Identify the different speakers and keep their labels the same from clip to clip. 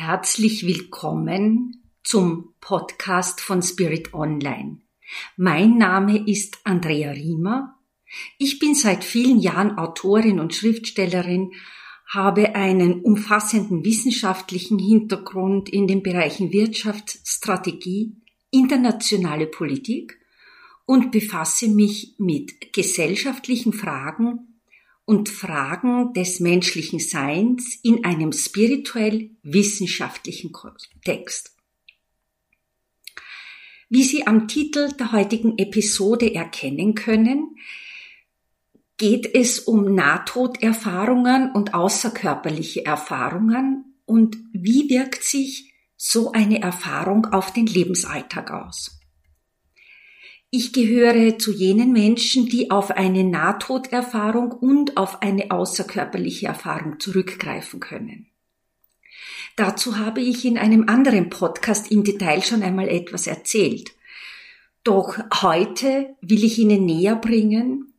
Speaker 1: Herzlich willkommen zum Podcast von Spirit Online. Mein Name ist Andrea Riemer. Ich bin seit vielen Jahren Autorin und Schriftstellerin, habe einen umfassenden wissenschaftlichen Hintergrund in den Bereichen Wirtschaft, Strategie, internationale Politik und befasse mich mit gesellschaftlichen Fragen und Fragen des menschlichen Seins in einem spirituell-wissenschaftlichen Kontext. Wie Sie am Titel der heutigen Episode erkennen können, geht es um Nahtoderfahrungen und außerkörperliche Erfahrungen und wie wirkt sich so eine Erfahrung auf den Lebensalltag aus. Ich gehöre zu jenen Menschen, die auf eine Nahtoderfahrung und auf eine außerkörperliche Erfahrung zurückgreifen können. Dazu habe ich in einem anderen Podcast im Detail schon einmal etwas erzählt. Doch heute will ich Ihnen näher bringen,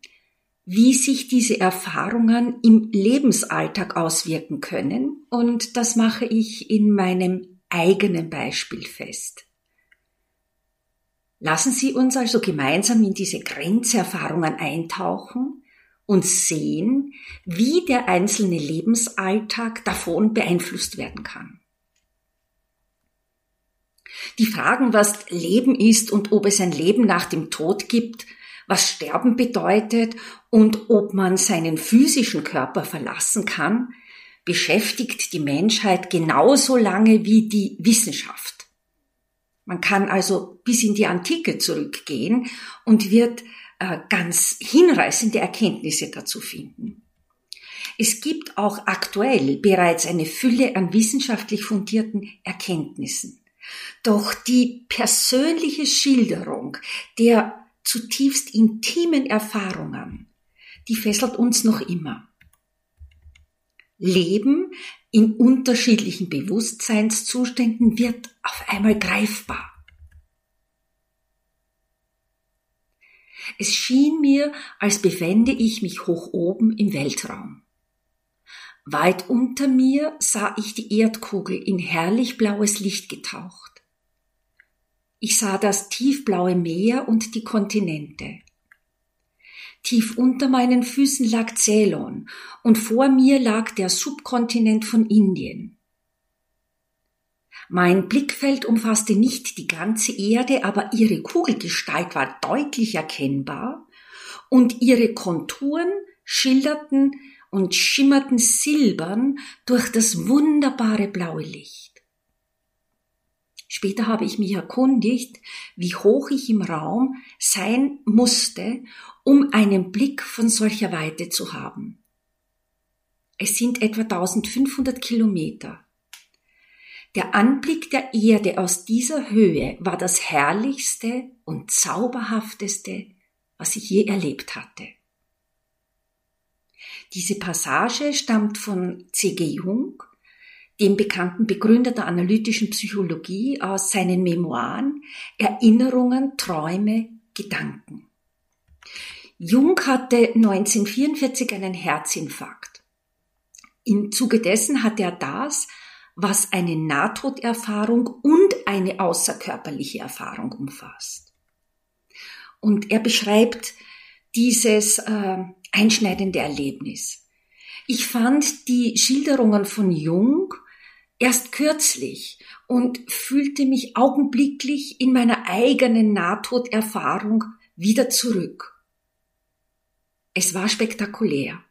Speaker 1: wie sich diese Erfahrungen im Lebensalltag auswirken können und das mache ich in meinem eigenen Beispiel fest. Lassen Sie uns also gemeinsam in diese Grenzerfahrungen eintauchen und sehen, wie der einzelne Lebensalltag davon beeinflusst werden kann. Die Fragen, was Leben ist und ob es ein Leben nach dem Tod gibt, was Sterben bedeutet und ob man seinen physischen Körper verlassen kann, beschäftigt die Menschheit genauso lange wie die Wissenschaft. Man kann also bis in die Antike zurückgehen und wird äh, ganz hinreißende Erkenntnisse dazu finden. Es gibt auch aktuell bereits eine Fülle an wissenschaftlich fundierten Erkenntnissen. Doch die persönliche Schilderung der zutiefst intimen Erfahrungen, die fesselt uns noch immer. Leben in unterschiedlichen Bewusstseinszuständen wird auf einmal greifbar. Es schien mir, als befände ich mich hoch oben im Weltraum. Weit unter mir sah ich die Erdkugel in herrlich blaues Licht getaucht. Ich sah das tiefblaue Meer und die Kontinente. Tief unter meinen Füßen lag Ceylon und vor mir lag der Subkontinent von Indien. Mein Blickfeld umfasste nicht die ganze Erde, aber ihre Kugelgestalt war deutlich erkennbar und ihre Konturen schilderten und schimmerten silbern durch das wunderbare blaue Licht. Später habe ich mich erkundigt, wie hoch ich im Raum sein musste, um einen Blick von solcher Weite zu haben. Es sind etwa 1500 Kilometer. Der Anblick der Erde aus dieser Höhe war das herrlichste und zauberhafteste, was ich je erlebt hatte. Diese Passage stammt von C.G. Jung dem bekannten Begründer der analytischen Psychologie aus seinen Memoiren Erinnerungen, Träume, Gedanken. Jung hatte 1944 einen Herzinfarkt. Im Zuge dessen hat er das, was eine Nahtoderfahrung und eine außerkörperliche Erfahrung umfasst. Und er beschreibt dieses äh, einschneidende Erlebnis. Ich fand die Schilderungen von Jung erst kürzlich und fühlte mich augenblicklich in meiner eigenen Nahtoderfahrung wieder zurück. Es war spektakulär.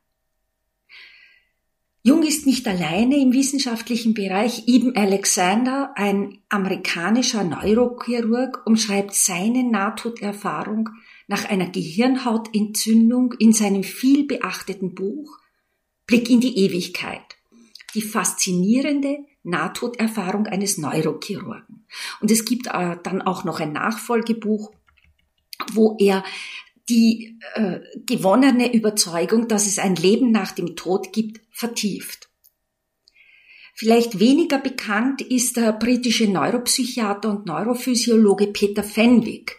Speaker 1: Jung ist nicht alleine im wissenschaftlichen Bereich. Ibn Alexander, ein amerikanischer Neurochirurg, umschreibt seine Nahtoderfahrung nach einer Gehirnhautentzündung in seinem vielbeachteten Buch Blick in die Ewigkeit. Die faszinierende Nahtoderfahrung eines Neurochirurgen. Und es gibt äh, dann auch noch ein Nachfolgebuch, wo er die äh, gewonnene Überzeugung, dass es ein Leben nach dem Tod gibt, vertieft. Vielleicht weniger bekannt ist der britische Neuropsychiater und Neurophysiologe Peter Fenwick.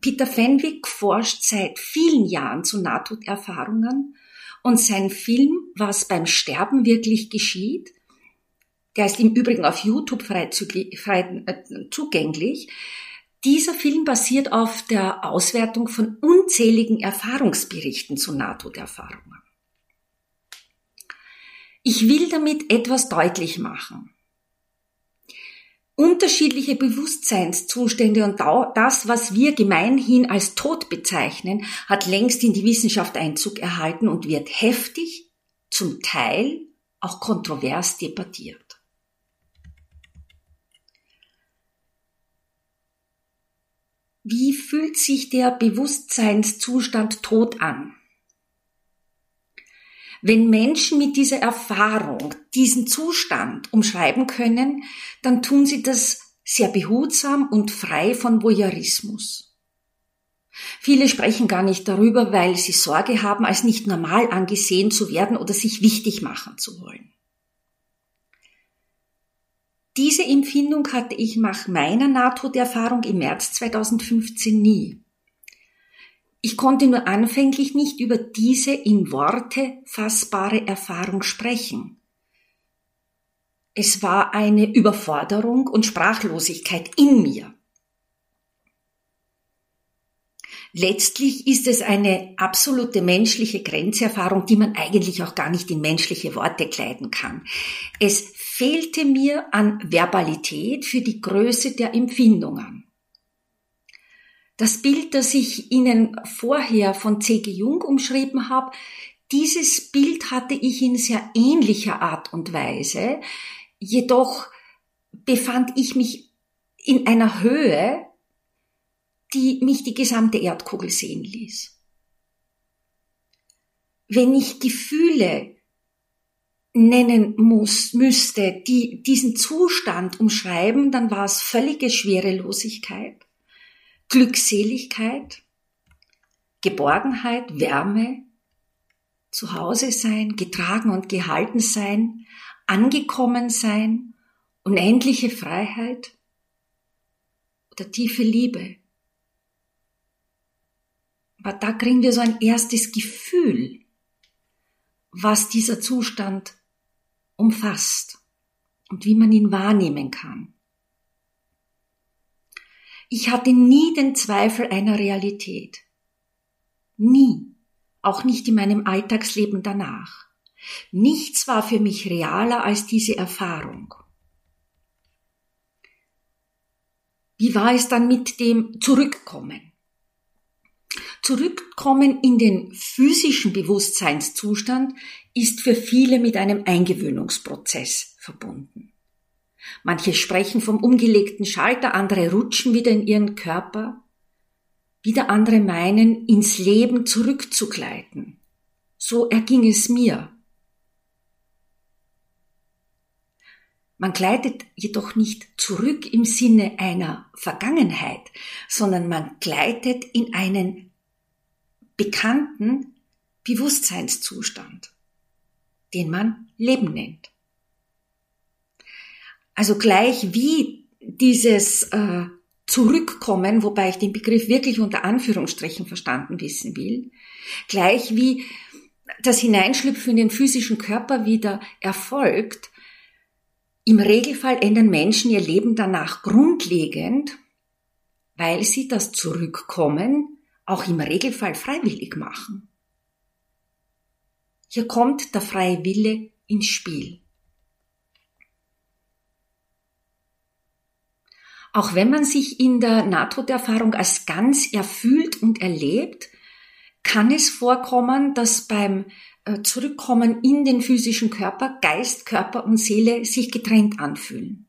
Speaker 1: Peter Fenwick forscht seit vielen Jahren zu Nahtoderfahrungen und sein Film Was beim Sterben wirklich geschieht der ist im Übrigen auf YouTube frei, äh, zugänglich. Dieser Film basiert auf der Auswertung von unzähligen Erfahrungsberichten zu Nahtoderfahrungen. Ich will damit etwas deutlich machen. Unterschiedliche Bewusstseinszustände und das, was wir gemeinhin als Tod bezeichnen, hat längst in die Wissenschaft Einzug erhalten und wird heftig, zum Teil auch kontrovers debattiert. Wie fühlt sich der Bewusstseinszustand tot an? Wenn Menschen mit dieser Erfahrung diesen Zustand umschreiben können, dann tun sie das sehr behutsam und frei von Voyeurismus. Viele sprechen gar nicht darüber, weil sie Sorge haben, als nicht normal angesehen zu werden oder sich wichtig machen zu wollen. Diese Empfindung hatte ich nach meiner Nahtoderfahrung im März 2015 nie. Ich konnte nur anfänglich nicht über diese in Worte fassbare Erfahrung sprechen. Es war eine Überforderung und Sprachlosigkeit in mir. Letztlich ist es eine absolute menschliche Grenzerfahrung, die man eigentlich auch gar nicht in menschliche Worte kleiden kann. Es fehlte mir an Verbalität für die Größe der Empfindungen. Das Bild, das ich Ihnen vorher von C.G. Jung umschrieben habe, dieses Bild hatte ich in sehr ähnlicher Art und Weise, jedoch befand ich mich in einer Höhe, die mich die gesamte Erdkugel sehen ließ. Wenn ich Gefühle nennen muss, müsste, die diesen Zustand umschreiben, dann war es völlige Schwerelosigkeit, Glückseligkeit, Geborgenheit, Wärme, zu Hause sein, getragen und gehalten sein, angekommen sein, unendliche Freiheit oder tiefe Liebe. Aber da kriegen wir so ein erstes Gefühl, was dieser Zustand umfasst und wie man ihn wahrnehmen kann. Ich hatte nie den Zweifel einer Realität. Nie. Auch nicht in meinem Alltagsleben danach. Nichts war für mich realer als diese Erfahrung. Wie war es dann mit dem Zurückkommen? Zurückkommen in den physischen Bewusstseinszustand ist für viele mit einem Eingewöhnungsprozess verbunden. Manche sprechen vom umgelegten Schalter, andere rutschen wieder in ihren Körper, wieder andere meinen, ins Leben zurückzugleiten. So erging es mir. Man gleitet jedoch nicht zurück im Sinne einer Vergangenheit, sondern man gleitet in einen bekannten Bewusstseinszustand den man Leben nennt. Also gleich wie dieses äh, Zurückkommen, wobei ich den Begriff wirklich unter Anführungsstrichen verstanden wissen will, gleich wie das Hineinschlüpfen in den physischen Körper wieder erfolgt, im Regelfall ändern Menschen ihr Leben danach grundlegend, weil sie das Zurückkommen auch im Regelfall freiwillig machen. Hier kommt der freie Wille ins Spiel. Auch wenn man sich in der Nahtoderfahrung als ganz erfüllt und erlebt, kann es vorkommen, dass beim Zurückkommen in den physischen Körper Geist, Körper und Seele sich getrennt anfühlen.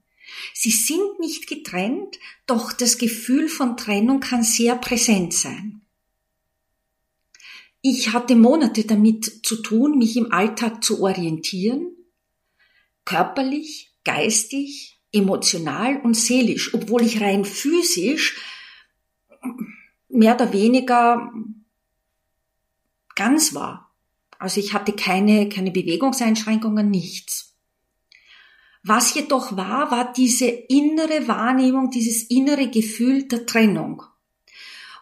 Speaker 1: Sie sind nicht getrennt, doch das Gefühl von Trennung kann sehr präsent sein. Ich hatte Monate damit zu tun, mich im Alltag zu orientieren, körperlich, geistig, emotional und seelisch, obwohl ich rein physisch mehr oder weniger ganz war. Also ich hatte keine, keine Bewegungseinschränkungen, nichts. Was jedoch war, war diese innere Wahrnehmung, dieses innere Gefühl der Trennung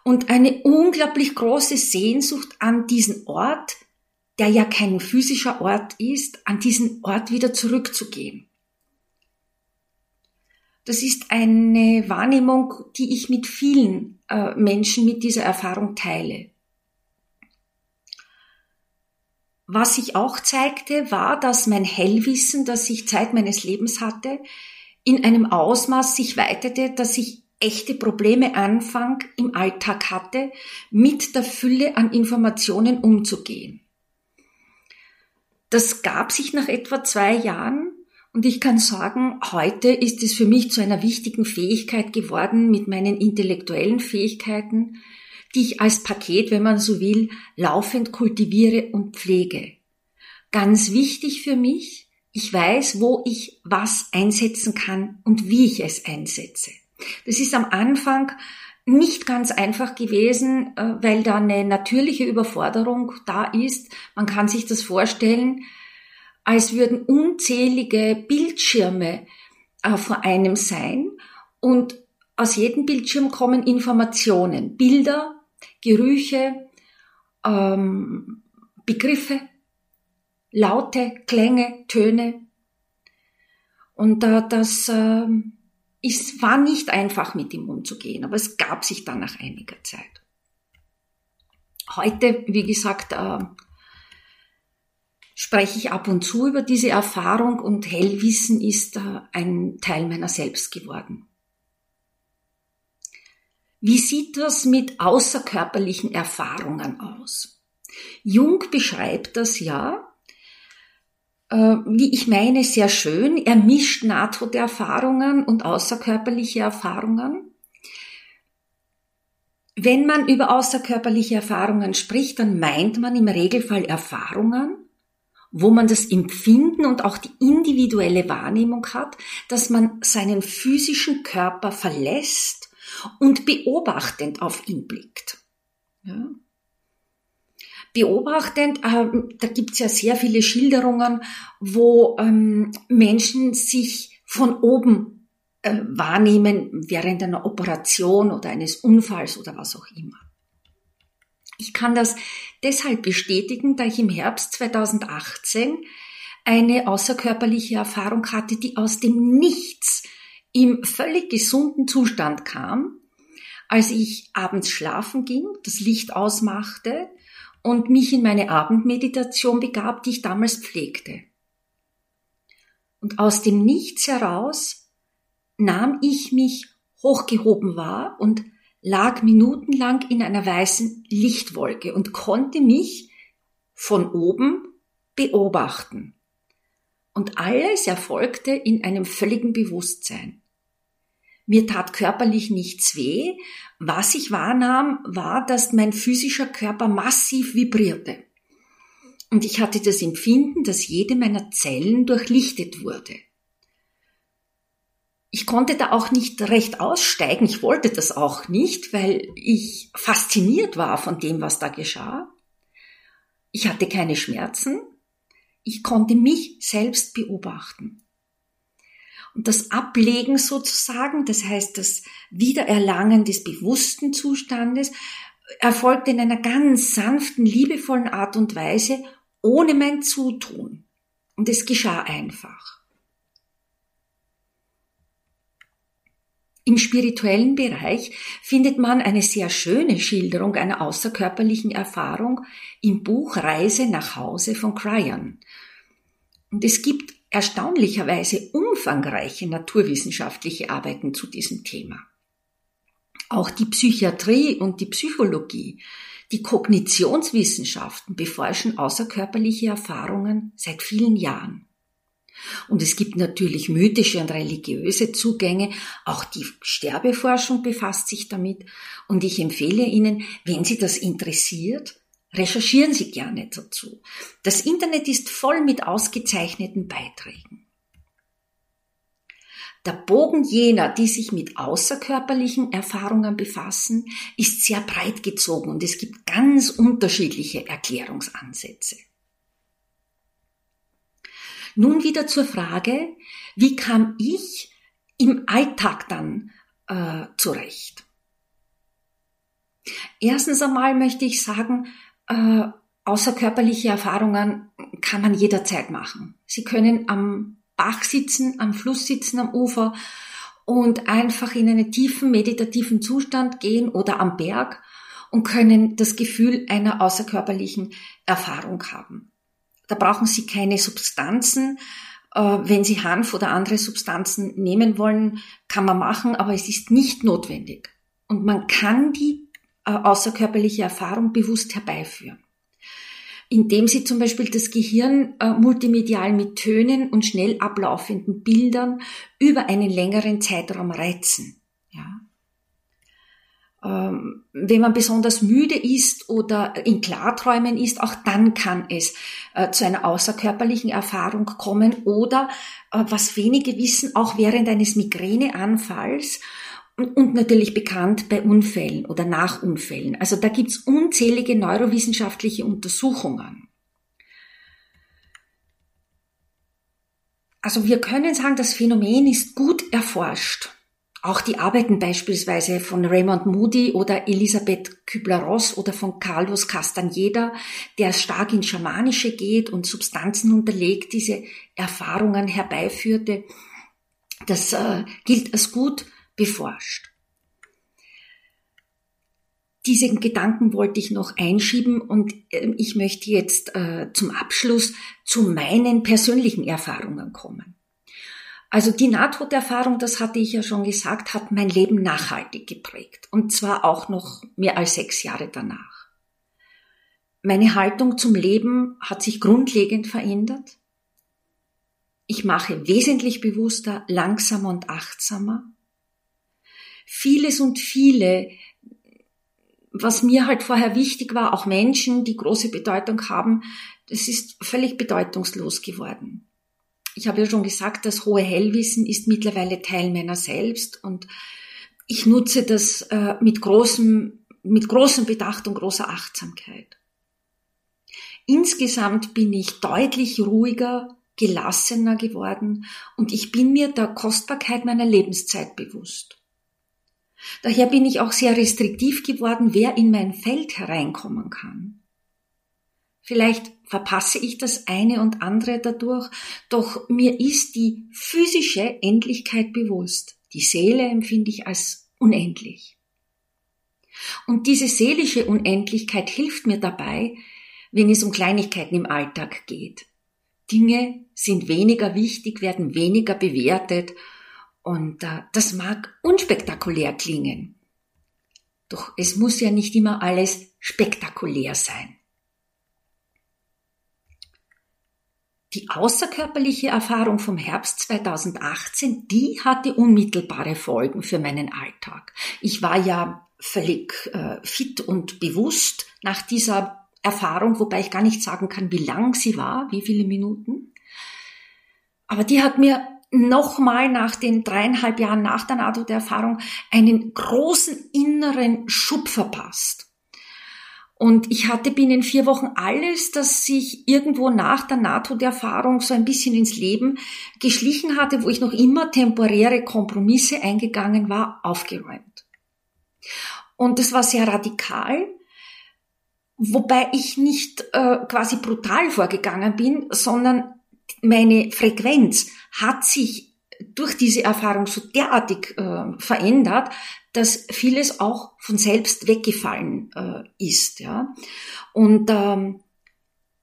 Speaker 1: und eine unglaublich große Sehnsucht an diesen Ort, der ja kein physischer Ort ist, an diesen Ort wieder zurückzugehen. Das ist eine Wahrnehmung, die ich mit vielen äh, Menschen mit dieser Erfahrung teile. Was sich auch zeigte, war, dass mein Hellwissen, das ich Zeit meines Lebens hatte, in einem Ausmaß sich weitete, dass ich echte Probleme Anfang im Alltag hatte, mit der Fülle an Informationen umzugehen. Das gab sich nach etwa zwei Jahren und ich kann sagen, heute ist es für mich zu einer wichtigen Fähigkeit geworden mit meinen intellektuellen Fähigkeiten, die ich als Paket, wenn man so will, laufend kultiviere und pflege. Ganz wichtig für mich, ich weiß, wo ich was einsetzen kann und wie ich es einsetze. Das ist am Anfang nicht ganz einfach gewesen, äh, weil da eine natürliche Überforderung da ist. Man kann sich das vorstellen, als würden unzählige Bildschirme äh, vor einem sein und aus jedem Bildschirm kommen Informationen, Bilder, Gerüche, ähm, Begriffe, Laute, Klänge, Töne. Und äh, das äh, ist, war nicht einfach mit ihm umzugehen, aber es gab sich dann nach einiger Zeit. Heute, wie gesagt, äh, spreche ich ab und zu über diese Erfahrung und Hellwissen ist äh, ein Teil meiner selbst geworden. Wie sieht das mit außerkörperlichen Erfahrungen aus? Jung beschreibt das ja äh, wie ich meine, sehr schön. Er mischt Nahtoderfahrungen und außerkörperliche Erfahrungen. Wenn man über außerkörperliche Erfahrungen spricht, dann meint man im Regelfall Erfahrungen, wo man das Empfinden und auch die individuelle Wahrnehmung hat, dass man seinen physischen Körper verlässt und beobachtend auf ihn blickt. Ja beobachtend, äh, da gibt's ja sehr viele Schilderungen, wo ähm, Menschen sich von oben äh, wahrnehmen während einer Operation oder eines Unfalls oder was auch immer. Ich kann das deshalb bestätigen, da ich im Herbst 2018 eine außerkörperliche Erfahrung hatte, die aus dem Nichts im völlig gesunden Zustand kam, als ich abends schlafen ging, das Licht ausmachte und mich in meine Abendmeditation begab, die ich damals pflegte. Und aus dem Nichts heraus nahm ich mich hochgehoben wahr und lag minutenlang in einer weißen Lichtwolke und konnte mich von oben beobachten. Und alles erfolgte in einem völligen Bewusstsein. Mir tat körperlich nichts weh. Was ich wahrnahm, war, dass mein physischer Körper massiv vibrierte. Und ich hatte das Empfinden, dass jede meiner Zellen durchlichtet wurde. Ich konnte da auch nicht recht aussteigen. Ich wollte das auch nicht, weil ich fasziniert war von dem, was da geschah. Ich hatte keine Schmerzen. Ich konnte mich selbst beobachten. Und das Ablegen sozusagen, das heißt das Wiedererlangen des bewussten Zustandes, erfolgt in einer ganz sanften, liebevollen Art und Weise, ohne mein Zutun. Und es geschah einfach. Im spirituellen Bereich findet man eine sehr schöne Schilderung einer außerkörperlichen Erfahrung im Buch Reise nach Hause von Cryon. Und es gibt erstaunlicherweise umfangreiche naturwissenschaftliche Arbeiten zu diesem Thema. Auch die Psychiatrie und die Psychologie, die Kognitionswissenschaften beforschen außerkörperliche Erfahrungen seit vielen Jahren. Und es gibt natürlich mythische und religiöse Zugänge, auch die Sterbeforschung befasst sich damit, und ich empfehle Ihnen, wenn Sie das interessiert, Recherchieren Sie gerne dazu. Das Internet ist voll mit ausgezeichneten Beiträgen. Der Bogen jener, die sich mit außerkörperlichen Erfahrungen befassen, ist sehr breit gezogen und es gibt ganz unterschiedliche Erklärungsansätze. Nun wieder zur Frage, wie kam ich im Alltag dann äh, zurecht? Erstens einmal möchte ich sagen, äh, außerkörperliche Erfahrungen kann man jederzeit machen. Sie können am Bach sitzen, am Fluss sitzen, am Ufer und einfach in einen tiefen meditativen Zustand gehen oder am Berg und können das Gefühl einer außerkörperlichen Erfahrung haben. Da brauchen Sie keine Substanzen. Äh, wenn Sie Hanf oder andere Substanzen nehmen wollen, kann man machen, aber es ist nicht notwendig. Und man kann die außerkörperliche Erfahrung bewusst herbeiführen indem sie zum Beispiel das Gehirn äh, multimedial mit Tönen und schnell ablaufenden Bildern über einen längeren Zeitraum reizen. Ja. Ähm, wenn man besonders müde ist oder in Klarträumen ist, auch dann kann es äh, zu einer außerkörperlichen Erfahrung kommen oder, äh, was wenige wissen, auch während eines Migräneanfalls und natürlich bekannt bei Unfällen oder nach Unfällen. Also da gibt's unzählige neurowissenschaftliche Untersuchungen. Also wir können sagen, das Phänomen ist gut erforscht. Auch die Arbeiten beispielsweise von Raymond Moody oder Elisabeth Kübler-Ross oder von Carlos Castaneda, der stark ins Schamanische geht und Substanzen unterlegt, diese Erfahrungen herbeiführte. Das äh, gilt als gut beforscht. Diesen Gedanken wollte ich noch einschieben und ähm, ich möchte jetzt äh, zum Abschluss zu meinen persönlichen Erfahrungen kommen. Also die Nahtoderfahrung, das hatte ich ja schon gesagt, hat mein Leben nachhaltig geprägt und zwar auch noch mehr als sechs Jahre danach. Meine Haltung zum Leben hat sich grundlegend verändert. Ich mache wesentlich bewusster, langsamer und achtsamer vieles und viele, was mir halt vorher wichtig war, auch Menschen, die große Bedeutung haben, das ist völlig bedeutungslos geworden. Ich habe ja schon gesagt, das hohe Hellwissen ist mittlerweile Teil meiner selbst und ich nutze das äh, mit großem, mit großem Bedacht und großer Achtsamkeit. Insgesamt bin ich deutlich ruhiger, gelassener geworden und ich bin mir der Kostbarkeit meiner Lebenszeit bewusst. Daher bin ich auch sehr restriktiv geworden, wer in mein Feld hereinkommen kann. Vielleicht verpasse ich das eine und andere dadurch, doch mir ist die physische Endlichkeit bewusst. Die Seele empfinde ich als unendlich. Und diese seelische Unendlichkeit hilft mir dabei, wenn es um Kleinigkeiten im Alltag geht. Dinge sind weniger wichtig, werden weniger bewertet und äh, das mag unspektakulär klingen. Doch es muss ja nicht immer alles spektakulär sein. Die außerkörperliche Erfahrung vom Herbst 2018, die hatte unmittelbare Folgen für meinen Alltag. Ich war ja völlig äh, fit und bewusst nach dieser Erfahrung, wobei ich gar nicht sagen kann, wie lang sie war, wie viele Minuten. Aber die hat mir nochmal nach den dreieinhalb Jahren nach der NATO-Erfahrung einen großen inneren Schub verpasst. Und ich hatte binnen vier Wochen alles, das sich irgendwo nach der NATO-Erfahrung so ein bisschen ins Leben geschlichen hatte, wo ich noch immer temporäre Kompromisse eingegangen war, aufgeräumt. Und das war sehr radikal, wobei ich nicht äh, quasi brutal vorgegangen bin, sondern meine Frequenz hat sich durch diese Erfahrung so derartig äh, verändert, dass vieles auch von selbst weggefallen äh, ist. Ja? Und ähm,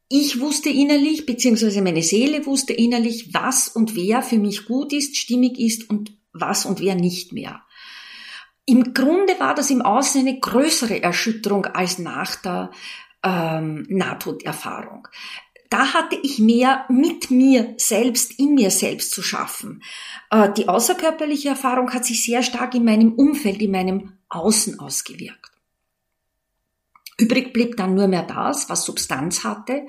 Speaker 1: ich wusste innerlich, beziehungsweise meine Seele wusste innerlich, was und wer für mich gut ist, stimmig ist und was und wer nicht mehr. Im Grunde war das im Außen eine größere Erschütterung als nach der ähm, Nahtoderfahrung da hatte ich mehr mit mir selbst, in mir selbst zu schaffen. Äh, die außerkörperliche Erfahrung hat sich sehr stark in meinem Umfeld, in meinem Außen ausgewirkt. Übrig blieb dann nur mehr das, was Substanz hatte,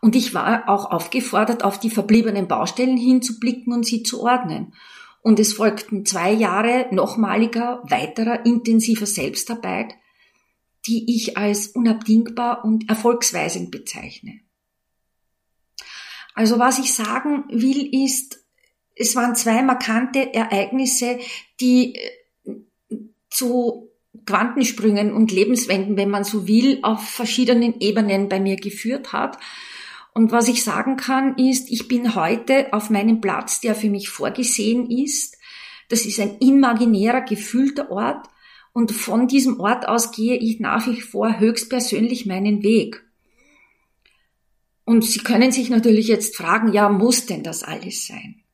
Speaker 1: und ich war auch aufgefordert, auf die verbliebenen Baustellen hinzublicken und sie zu ordnen. Und es folgten zwei Jahre nochmaliger, weiterer, intensiver Selbstarbeit, die ich als unabdingbar und erfolgsweisend bezeichne. Also was ich sagen will ist, es waren zwei markante Ereignisse, die äh, zu Quantensprüngen und Lebenswenden, wenn man so will, auf verschiedenen Ebenen bei mir geführt hat. Und was ich sagen kann, ist, ich bin heute auf meinem Platz, der für mich vorgesehen ist, Das ist ein imaginärer, gefühlter Ort und von diesem Ort aus gehe ich nach wie vor höchstpersönlich meinen Weg. Und Sie können sich natürlich jetzt fragen, ja, muss denn das alles sein?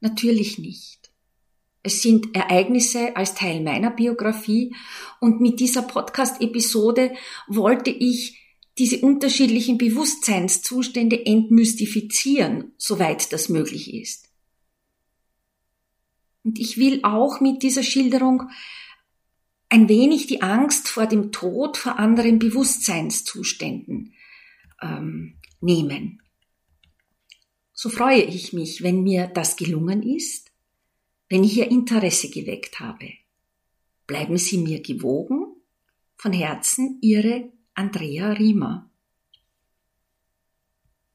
Speaker 1: Natürlich nicht. Es sind Ereignisse als Teil meiner Biografie und mit dieser Podcast-Episode wollte ich diese unterschiedlichen Bewusstseinszustände entmystifizieren, soweit das möglich ist. Und ich will auch mit dieser Schilderung ein wenig die Angst vor dem Tod vor anderen Bewusstseinszuständen ähm, nehmen. So freue ich mich, wenn mir das gelungen ist, wenn ich Ihr Interesse geweckt habe. Bleiben Sie mir gewogen. Von Herzen Ihre Andrea Riemer.